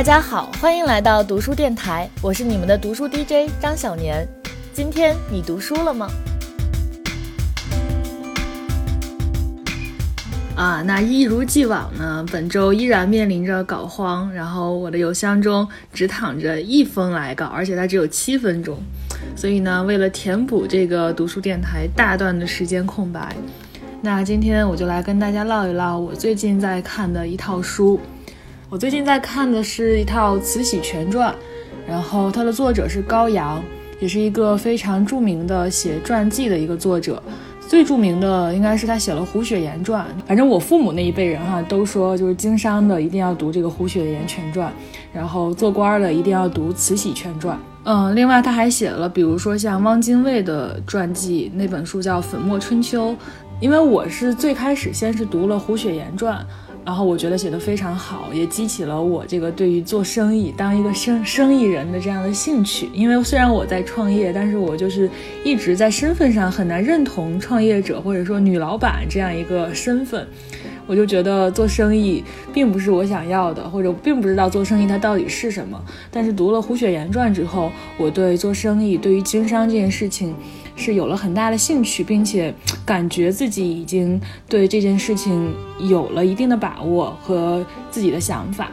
大家好，欢迎来到读书电台，我是你们的读书 DJ 张小年。今天你读书了吗？啊，那一如既往呢，本周依然面临着稿荒，然后我的邮箱中只躺着一封来稿，而且它只有七分钟，所以呢，为了填补这个读书电台大段的时间空白，那今天我就来跟大家唠一唠我最近在看的一套书。我最近在看的是一套《慈禧全传》，然后它的作者是高阳，也是一个非常著名的写传记的一个作者。最著名的应该是他写了《胡雪岩传》。反正我父母那一辈人哈都说，就是经商的一定要读这个《胡雪岩全传》，然后做官的一定要读《慈禧全传》。嗯，另外他还写了，比如说像汪精卫的传记，那本书叫《粉墨春秋》。因为我是最开始先是读了《胡雪岩传》。然后我觉得写的非常好，也激起了我这个对于做生意、当一个生生意人的这样的兴趣。因为虽然我在创业，但是我就是一直在身份上很难认同创业者或者说女老板这样一个身份。我就觉得做生意并不是我想要的，或者并不知道做生意它到底是什么。但是读了《胡雪岩传》之后，我对做生意、对于经商这件事情是有了很大的兴趣，并且感觉自己已经对这件事情有了一定的把握和自己的想法。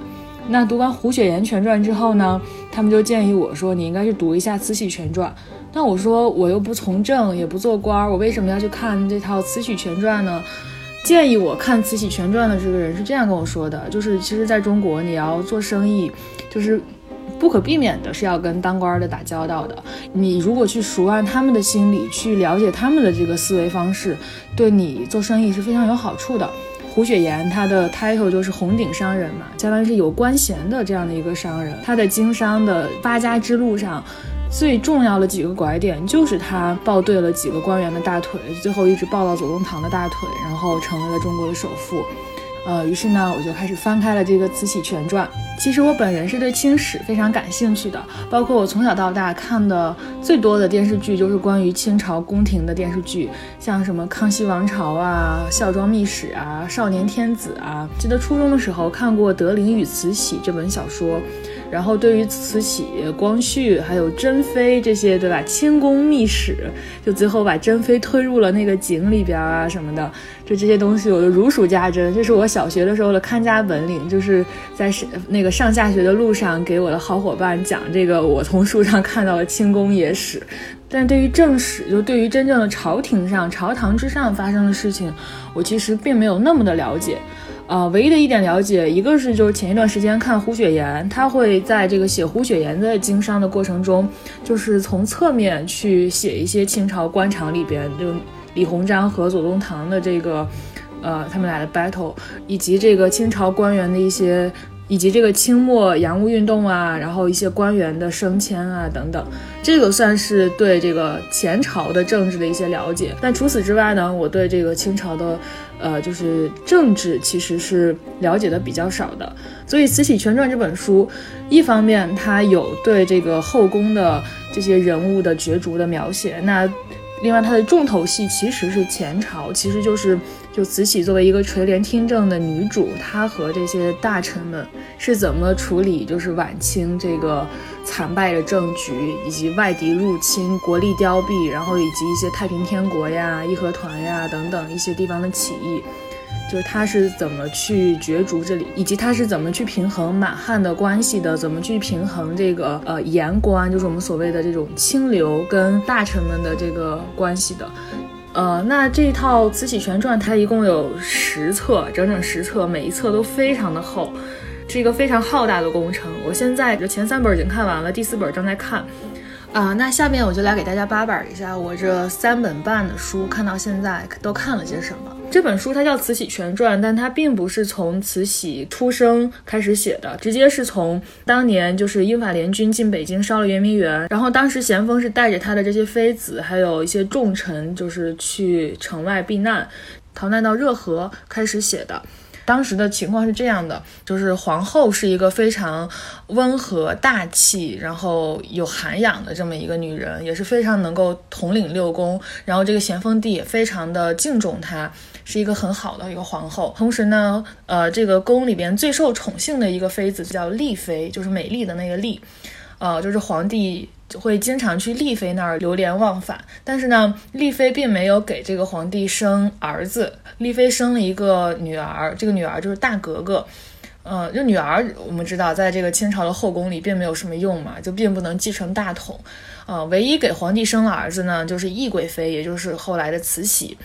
那读完《胡雪岩全传》之后呢，他们就建议我说：“你应该去读一下《慈禧全传》。”那我说：“我又不从政，也不做官，我为什么要去看这套《慈禧全传》呢？”建议我看《慈禧全传》的这个人是这样跟我说的，就是其实在中国你要做生意，就是不可避免的是要跟当官的打交道的。你如果去熟谙他们的心理，去了解他们的这个思维方式，对你做生意是非常有好处的。胡雪岩他的 title 就是红顶商人嘛，相当于是有官衔的这样的一个商人，他的经商的发家之路上。最重要的几个拐点就是他抱对了几个官员的大腿，最后一直抱到左宗棠的大腿，然后成为了中国的首富。呃，于是呢，我就开始翻开了这个《慈禧全传》。其实我本人是对清史非常感兴趣的，包括我从小到大看的最多的电视剧就是关于清朝宫廷的电视剧，像什么《康熙王朝》啊、《孝庄秘史》啊、《少年天子》啊。记得初中的时候看过《德龄与慈禧》这本小说。然后对于慈禧、光绪还有珍妃这些，对吧？清宫秘史，就最后把珍妃推入了那个井里边啊什么的，就这些东西我都如数家珍。这是我小学的时候的看家本领，就是在那个上下学的路上给我的好伙伴讲这个我从书上看到的清宫野史。但对于正史，就对于真正的朝廷上、朝堂之上发生的事情，我其实并没有那么的了解。呃，唯一的一点了解，一个是就是前一段时间看胡雪岩，他会在这个写胡雪岩的经商的过程中，就是从侧面去写一些清朝官场里边，就李鸿章和左宗棠的这个，呃，他们俩的 battle，以及这个清朝官员的一些。以及这个清末洋务运动啊，然后一些官员的升迁啊等等，这个算是对这个前朝的政治的一些了解。但除此之外呢，我对这个清朝的，呃，就是政治其实是了解的比较少的。所以《慈禧全传》这本书，一方面它有对这个后宫的这些人物的角逐的描写，那另外它的重头戏其实是前朝，其实就是。就慈禧作为一个垂帘听政的女主，她和这些大臣们是怎么处理，就是晚清这个惨败的政局，以及外敌入侵、国力凋敝，然后以及一些太平天国呀、义和团呀等等一些地方的起义，就是她是怎么去角逐这里，以及她是怎么去平衡满汉的关系的，怎么去平衡这个呃言官，就是我们所谓的这种清流跟大臣们的这个关系的。呃，那这一套《慈禧全传》它一共有十册，整整十册，每一册都非常的厚，是一个非常浩大的工程。我现在这前三本已经看完了，第四本正在看。啊，那下面我就来给大家扒板一下我这三本半的书看到现在都看了些什么。这本书它叫《慈禧全传》，但它并不是从慈禧出生开始写的，直接是从当年就是英法联军进北京烧了圆明园，然后当时咸丰是带着他的这些妃子，还有一些重臣，就是去城外避难，逃难到热河开始写的。当时的情况是这样的，就是皇后是一个非常温和大气，然后有涵养的这么一个女人，也是非常能够统领六宫，然后这个咸丰帝也非常的敬重她，是一个很好的一个皇后。同时呢，呃，这个宫里边最受宠幸的一个妃子叫丽妃，就是美丽的那个丽，呃，就是皇帝。就会经常去丽妃那儿流连忘返，但是呢，丽妃并没有给这个皇帝生儿子，丽妃生了一个女儿，这个女儿就是大格格。嗯，这女儿我们知道，在这个清朝的后宫里并没有什么用嘛，就并不能继承大统。呃，唯一给皇帝生了儿子呢，就是懿贵妃，也就是后来的慈禧。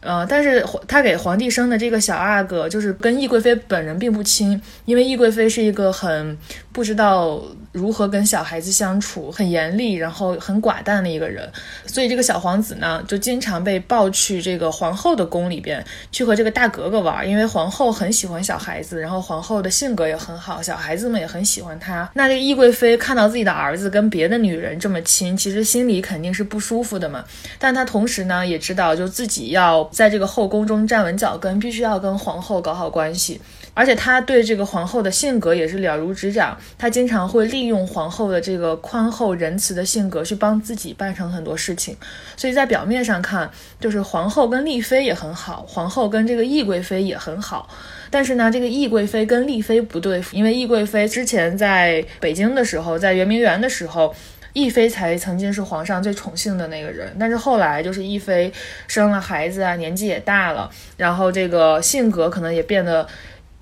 呃，但是她给皇帝生的这个小阿哥，就是跟懿贵妃本人并不亲，因为懿贵妃是一个很不知道如何跟小孩子相处，很严厉，然后很寡淡的一个人，所以这个小皇子呢，就经常被抱去这个皇后的宫里边去和这个大格格玩，因为皇后很喜欢小孩子，然后皇后的性格也很好，小孩子们也很喜欢她。那这个懿贵妃看到自己的儿子跟别的女人这么亲，其实心里肯定是不舒服的嘛，但她同时呢，也知道就自己要。在这个后宫中站稳脚跟，必须要跟皇后搞好关系，而且他对这个皇后的性格也是了如指掌。他经常会利用皇后的这个宽厚仁慈的性格去帮自己办成很多事情。所以在表面上看，就是皇后跟丽妃也很好，皇后跟这个懿贵妃也很好。但是呢，这个懿贵妃跟丽妃不对付，因为懿贵妃之前在北京的时候，在圆明园的时候。懿妃才曾经是皇上最宠幸的那个人，但是后来就是懿妃生了孩子啊，年纪也大了，然后这个性格可能也变得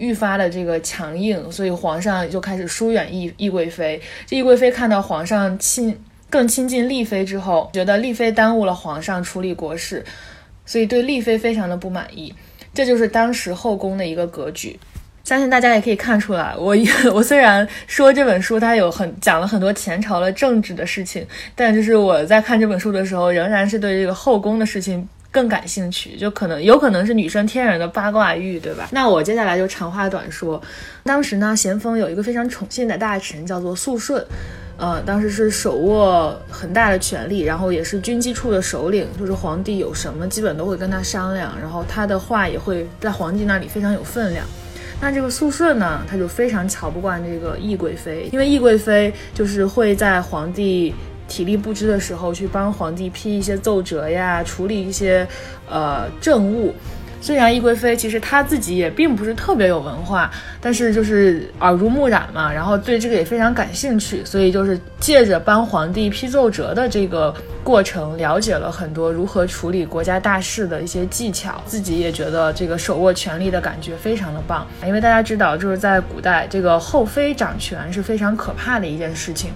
愈发的这个强硬，所以皇上就开始疏远懿懿贵妃。这懿贵妃看到皇上亲更亲近丽妃之后，觉得丽妃耽误了皇上处理国事，所以对丽妃非常的不满意。这就是当时后宫的一个格局。相信大家也可以看出来，我我虽然说这本书它有很讲了很多前朝的政治的事情，但就是我在看这本书的时候，仍然是对这个后宫的事情更感兴趣。就可能有可能是女生天然的八卦欲，对吧？那我接下来就长话短说。当时呢，咸丰有一个非常宠信的大臣叫做肃顺，呃，当时是手握很大的权力，然后也是军机处的首领，就是皇帝有什么基本都会跟他商量，然后他的话也会在皇帝那里非常有分量。那这个肃顺呢，他就非常瞧不惯这个懿贵妃，因为懿贵妃就是会在皇帝体力不支的时候去帮皇帝批一些奏折呀，处理一些呃政务。虽然懿贵妃其实她自己也并不是特别有文化，但是就是耳濡目染嘛，然后对这个也非常感兴趣，所以就是借着帮皇帝批奏折的这个过程，了解了很多如何处理国家大事的一些技巧，自己也觉得这个手握权力的感觉非常的棒。因为大家知道，就是在古代，这个后妃掌权是非常可怕的一件事情。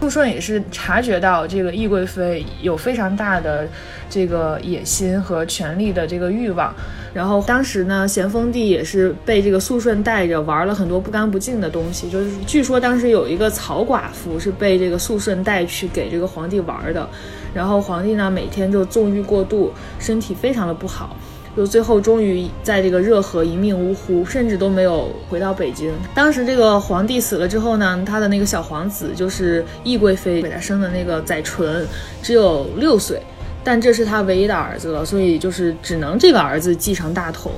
肃顺也是察觉到这个懿贵妃有非常大的这个野心和权力的这个欲望，然后当时呢，咸丰帝也是被这个肃顺带着玩了很多不干不净的东西，就是据说当时有一个曹寡妇是被这个肃顺带去给这个皇帝玩的，然后皇帝呢每天就纵欲过度，身体非常的不好。就最后终于在这个热河一命呜呼，甚至都没有回到北京。当时这个皇帝死了之后呢，他的那个小皇子就是懿贵妃给他生的那个载淳，只有六岁，但这是他唯一的儿子了，所以就是只能这个儿子继承大统。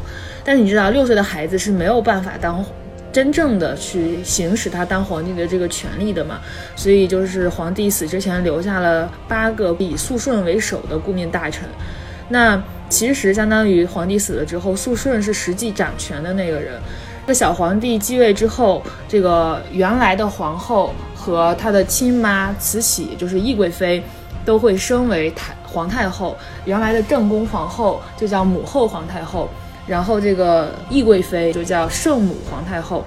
但是你知道，六岁的孩子是没有办法当真正的去行使他当皇帝的这个权利的嘛，所以就是皇帝死之前留下了八个以肃顺为首的顾命大臣。那其实相当于皇帝死了之后，肃顺是实际掌权的那个人。这小皇帝继位之后，这个原来的皇后和他的亲妈慈禧，就是懿贵妃，都会升为太皇太后。原来的正宫皇后就叫母后皇太后，然后这个懿贵妃就叫圣母皇太后。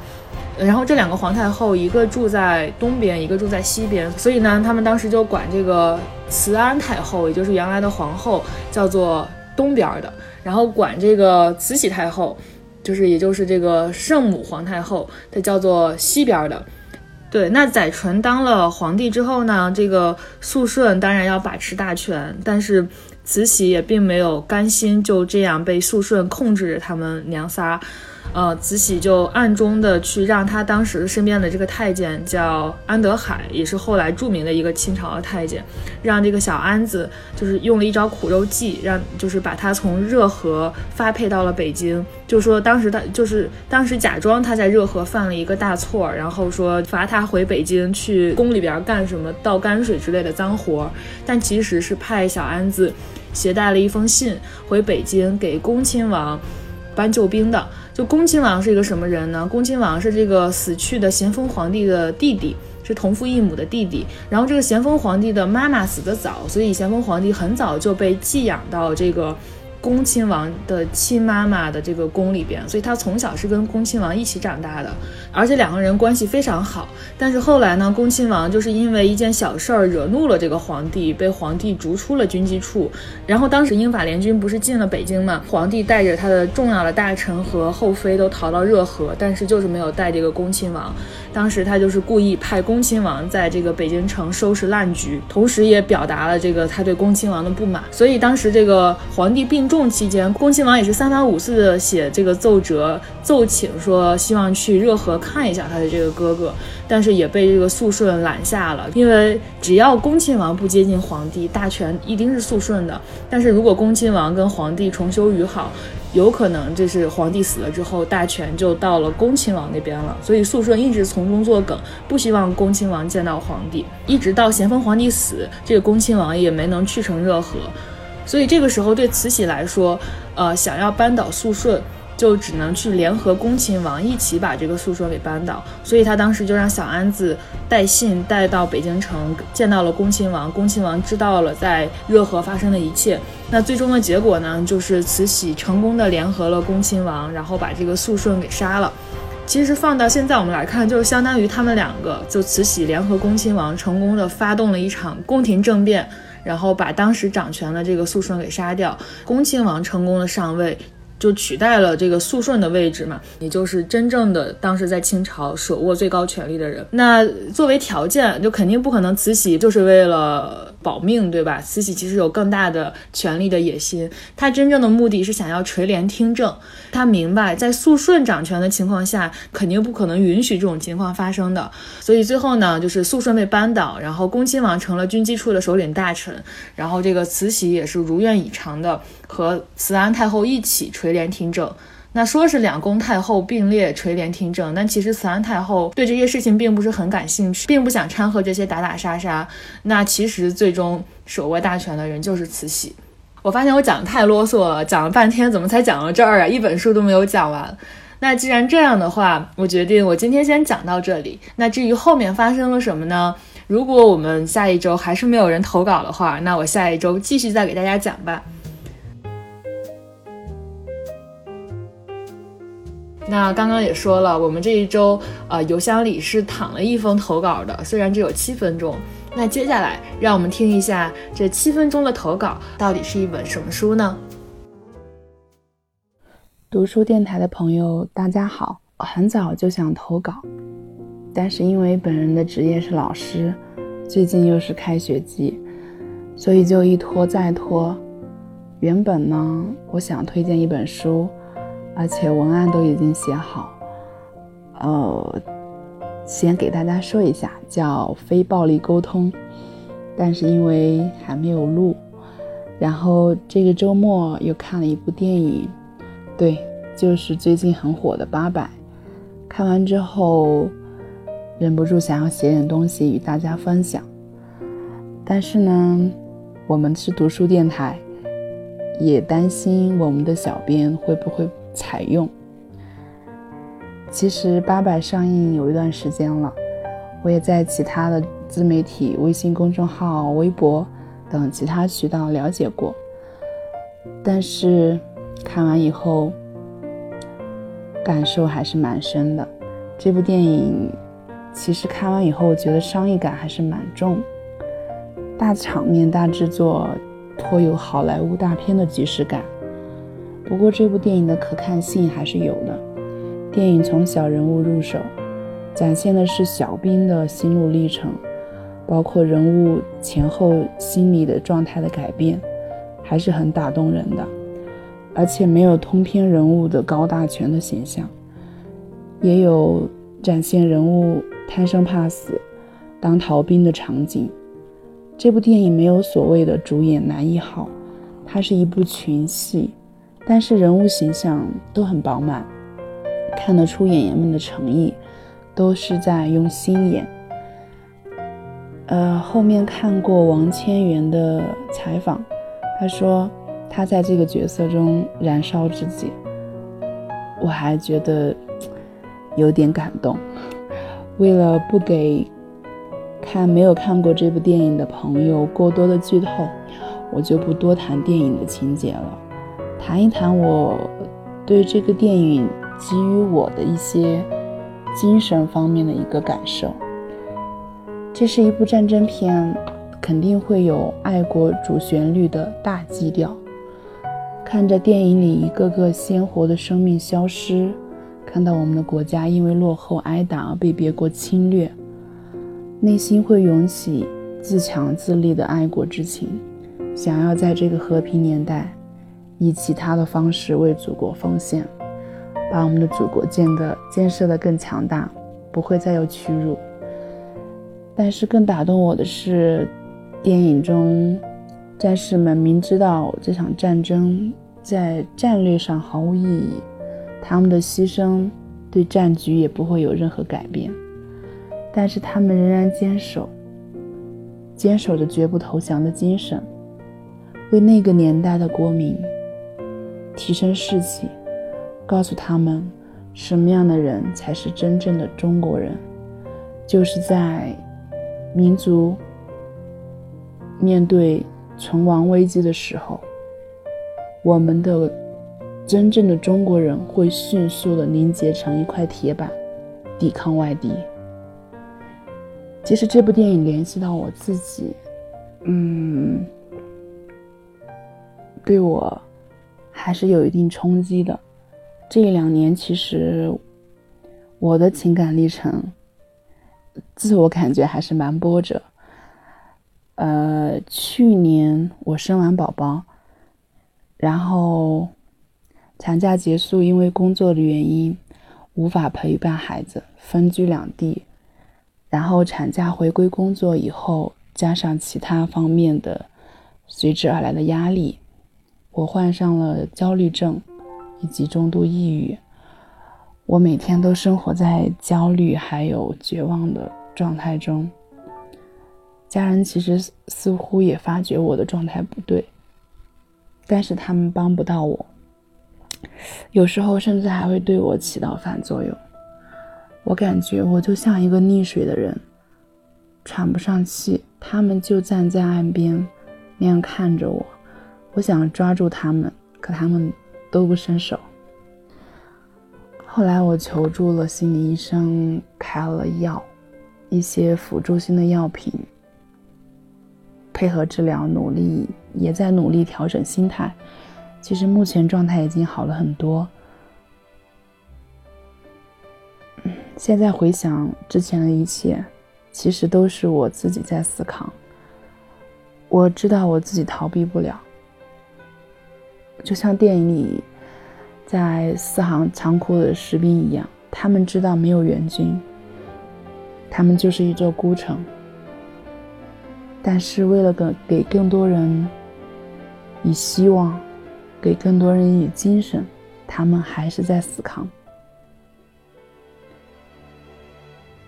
然后这两个皇太后，一个住在东边，一个住在西边，所以呢，他们当时就管这个慈安太后，也就是原来的皇后，叫做东边的，然后管这个慈禧太后，就是也就是这个圣母皇太后，她叫做西边的。对，那载淳当了皇帝之后呢，这个肃顺当然要把持大权，但是慈禧也并没有甘心就这样被肃顺控制着他们娘仨。呃，慈禧就暗中的去让他当时身边的这个太监叫安德海，也是后来著名的一个清朝的太监，让这个小安子就是用了一招苦肉计，让就是把他从热河发配到了北京，就说当时他就是当时假装他在热河犯了一个大错，然后说罚他回北京去宫里边干什么倒泔水之类的脏活，但其实是派小安子携带了一封信回北京给恭亲王搬救兵的。就恭亲王是一个什么人呢？恭亲王是这个死去的咸丰皇帝的弟弟，是同父异母的弟弟。然后这个咸丰皇帝的妈妈死得早，所以咸丰皇帝很早就被寄养到这个。恭亲王的亲妈妈的这个宫里边，所以他从小是跟恭亲王一起长大的，而且两个人关系非常好。但是后来呢，恭亲王就是因为一件小事儿惹怒了这个皇帝，被皇帝逐出了军机处。然后当时英法联军不是进了北京嘛，皇帝带着他的重要的大臣和后妃都逃到热河，但是就是没有带这个恭亲王。当时他就是故意派恭亲王在这个北京城收拾烂局，同时也表达了这个他对恭亲王的不满。所以当时这个皇帝病重期间，恭亲王也是三番五次的写这个奏折奏请，说希望去热河看一下他的这个哥哥，但是也被这个肃顺拦下了。因为只要恭亲王不接近皇帝，大权一定是肃顺的。但是如果恭亲王跟皇帝重修于好，有可能这是皇帝死了之后，大权就到了恭亲王那边了。所以肃顺一直从中作梗，不希望恭亲王见到皇帝。一直到咸丰皇帝死，这个恭亲王也没能去成热河。所以这个时候对慈禧来说，呃，想要扳倒肃顺。就只能去联合恭亲王一起把这个肃顺给扳倒，所以他当时就让小安子带信带到北京城，见到了恭亲王。恭亲王知道了在热河发生的一切。那最终的结果呢，就是慈禧成功的联合了恭亲王，然后把这个肃顺给杀了。其实放到现在我们来看，就是相当于他们两个，就慈禧联合恭亲王，成功的发动了一场宫廷政变，然后把当时掌权的这个肃顺给杀掉，恭亲王成功的上位。就取代了这个肃顺的位置嘛，也就是真正的当时在清朝手握最高权力的人。那作为条件，就肯定不可能慈禧就是为了。保命，对吧？慈禧其实有更大的权力的野心，她真正的目的是想要垂帘听政。她明白，在肃顺掌权的情况下，肯定不可能允许这种情况发生的。所以最后呢，就是肃顺被扳倒，然后恭亲王成了军机处的首领大臣，然后这个慈禧也是如愿以偿的和慈安太后一起垂帘听政。那说是两宫太后并列垂帘听政，但其实慈安太后对这些事情并不是很感兴趣，并不想掺和这些打打杀杀。那其实最终手握大权的人就是慈禧。我发现我讲的太啰嗦了，讲了半天，怎么才讲到这儿啊？一本书都没有讲完。那既然这样的话，我决定我今天先讲到这里。那至于后面发生了什么呢？如果我们下一周还是没有人投稿的话，那我下一周继续再给大家讲吧。那刚刚也说了，我们这一周呃邮箱里是躺了一封投稿的，虽然只有七分钟。那接下来让我们听一下这七分钟的投稿到底是一本什么书呢？读书电台的朋友，大家好，很早就想投稿，但是因为本人的职业是老师，最近又是开学季，所以就一拖再拖。原本呢，我想推荐一本书。而且文案都已经写好，呃，先给大家说一下，叫非暴力沟通。但是因为还没有录，然后这个周末又看了一部电影，对，就是最近很火的《八佰》。看完之后，忍不住想要写点东西与大家分享。但是呢，我们是读书电台，也担心我们的小编会不会。采用。其实八佰上映有一段时间了，我也在其他的自媒体、微信公众号、微博等其他渠道了解过，但是看完以后感受还是蛮深的。这部电影其实看完以后，我觉得商业感还是蛮重，大场面、大制作，颇有好莱坞大片的即视感。不过这部电影的可看性还是有的。电影从小人物入手，展现的是小兵的心路历程，包括人物前后心理的状态的改变，还是很打动人的。而且没有通篇人物的高大全的形象，也有展现人物贪生怕死、当逃兵的场景。这部电影没有所谓的主演男一号，它是一部群戏，但是人物形象都很饱满，看得出演员们的诚意，都是在用心演。呃，后面看过王千源的采访，他说他在这个角色中燃烧自己，我还觉得有点感动。为了不给看没有看过这部电影的朋友过多的剧透，我就不多谈电影的情节了，谈一谈我对这个电影给予我的一些精神方面的一个感受。这是一部战争片，肯定会有爱国主旋律的大基调。看着电影里一个个鲜活的生命消失，看到我们的国家因为落后挨打而被别国侵略，内心会涌起自强自立的爱国之情，想要在这个和平年代，以其他的方式为祖国奉献，把我们的祖国建得建设得更强大，不会再有屈辱。但是更打动我的是，电影中战士们明知道这场战争在战略上毫无意义，他们的牺牲对战局也不会有任何改变，但是他们仍然坚守，坚守着绝不投降的精神，为那个年代的国民提升士气，告诉他们什么样的人才是真正的中国人，就是在。民族面对存亡危机的时候，我们的真正的中国人会迅速的凝结成一块铁板，抵抗外敌。其实这部电影联系到我自己，嗯，对我还是有一定冲击的。这两年，其实我的情感历程。自我感觉还是蛮波折。呃，去年我生完宝宝，然后产假结束，因为工作的原因无法陪伴孩子，分居两地。然后产假回归工作以后，加上其他方面的随之而来的压力，我患上了焦虑症以及重度抑郁。我每天都生活在焦虑还有绝望的状态中。家人其实似乎也发觉我的状态不对，但是他们帮不到我，有时候甚至还会对我起到反作用。我感觉我就像一个溺水的人，喘不上气，他们就站在岸边那样看着我。我想抓住他们，可他们都不伸手。后来我求助了心理医生，开了药，一些辅助性的药品，配合治疗，努力也在努力调整心态。其实目前状态已经好了很多。现在回想之前的一切，其实都是我自己在思考。我知道我自己逃避不了，就像电影里。在四行仓库的士兵一样，他们知道没有援军，他们就是一座孤城。但是为了给给更多人以希望，给更多人以精神，他们还是在死扛。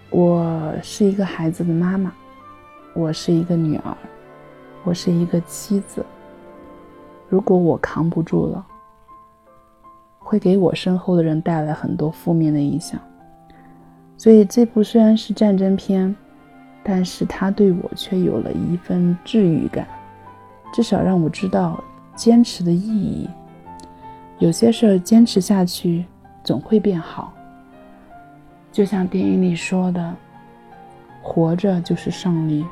我是一个孩子的妈妈，我是一个女儿，我是一个妻子。如果我扛不住了，会给我身后的人带来很多负面的影响，所以这部虽然是战争片，但是它对我却有了一份治愈感，至少让我知道坚持的意义。有些事儿坚持下去，总会变好。就像电影里说的：“活着就是胜利。”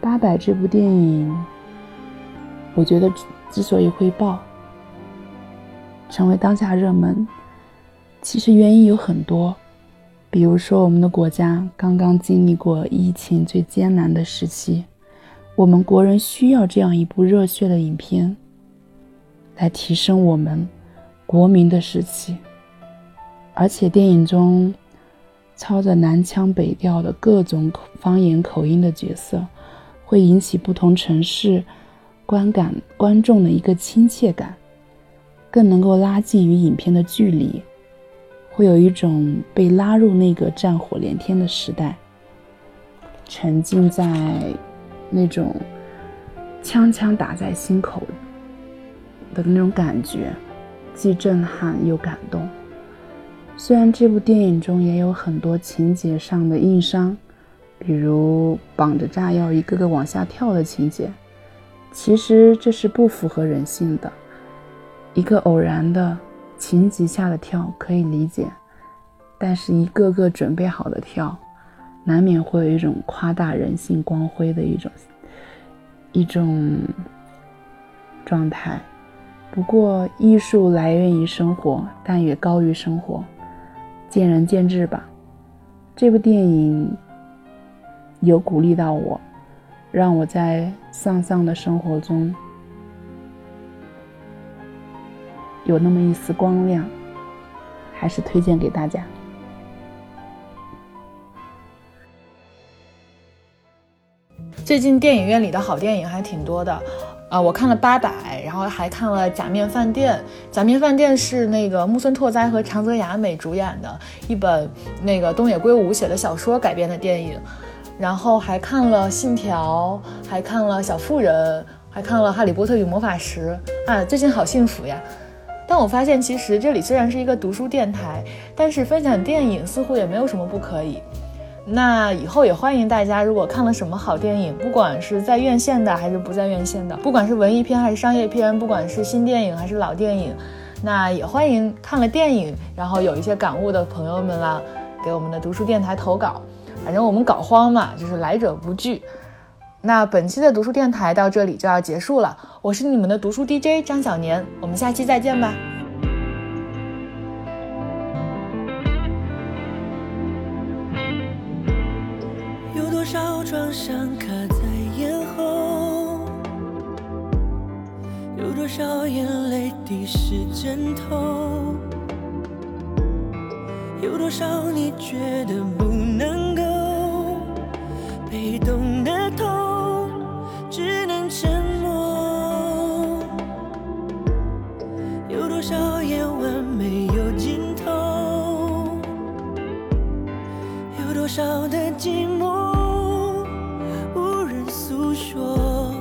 八佰这部电影，我觉得之所以会爆。成为当下热门，其实原因有很多，比如说我们的国家刚刚经历过疫情最艰难的时期，我们国人需要这样一部热血的影片，来提升我们国民的士气。而且电影中操着南腔北调的各种方言口音的角色，会引起不同城市观感观众的一个亲切感，更能够拉近与影片的距离，会有一种被拉入那个战火连天的时代，沉浸在那种枪枪打在心口的那种感觉，既震撼又感动。虽然这部电影中也有很多情节上的硬伤，比如绑着炸药一个个往下跳的情节，其实这是不符合人性的。一个偶然的情急下的跳可以理解，但是一个个准备好的跳，难免会有一种夸大人性光辉的一种一种状态。不过，艺术来源于生活，但也高于生活。见仁见智吧。这部电影有鼓励到我，让我在丧丧的生活中有那么一丝光亮，还是推荐给大家。最近电影院里的好电影还挺多的。啊，我看了八百，然后还看了《假面饭店》。《假面饭店》是那个木村拓哉和长泽雅美主演的一本那个东野圭吾写的小说改编的电影。然后还看了《信条》，还看了《小妇人》，还看了《哈利波特与魔法石》。啊，最近好幸福呀！但我发现，其实这里虽然是一个读书电台，但是分享电影似乎也没有什么不可以。那以后也欢迎大家，如果看了什么好电影，不管是在院线的还是不在院线的，不管是文艺片还是商业片，不管是新电影还是老电影，那也欢迎看了电影然后有一些感悟的朋友们啦，给我们的读书电台投稿。反正我们搞荒嘛，就是来者不拒。那本期的读书电台到这里就要结束了，我是你们的读书 DJ 张小年，我们下期再见吧。有多少创伤卡在咽喉，有多少眼泪滴湿枕头？有多少你觉得不？被动的痛，只能沉默。有多少夜晚没有尽头？有多少的寂寞无人诉说？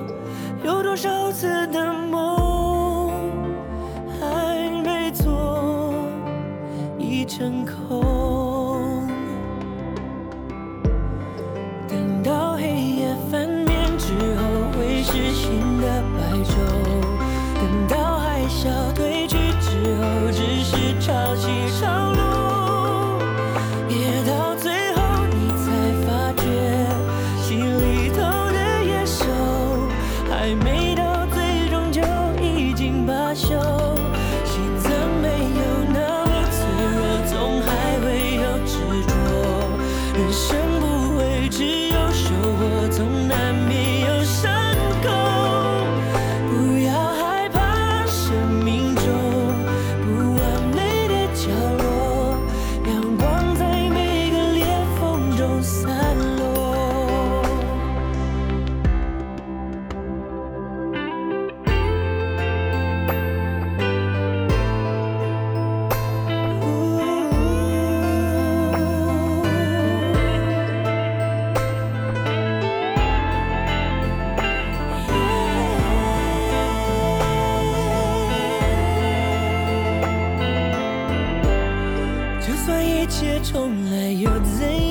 有多少次的梦还没做已成空？一切重来，又怎样？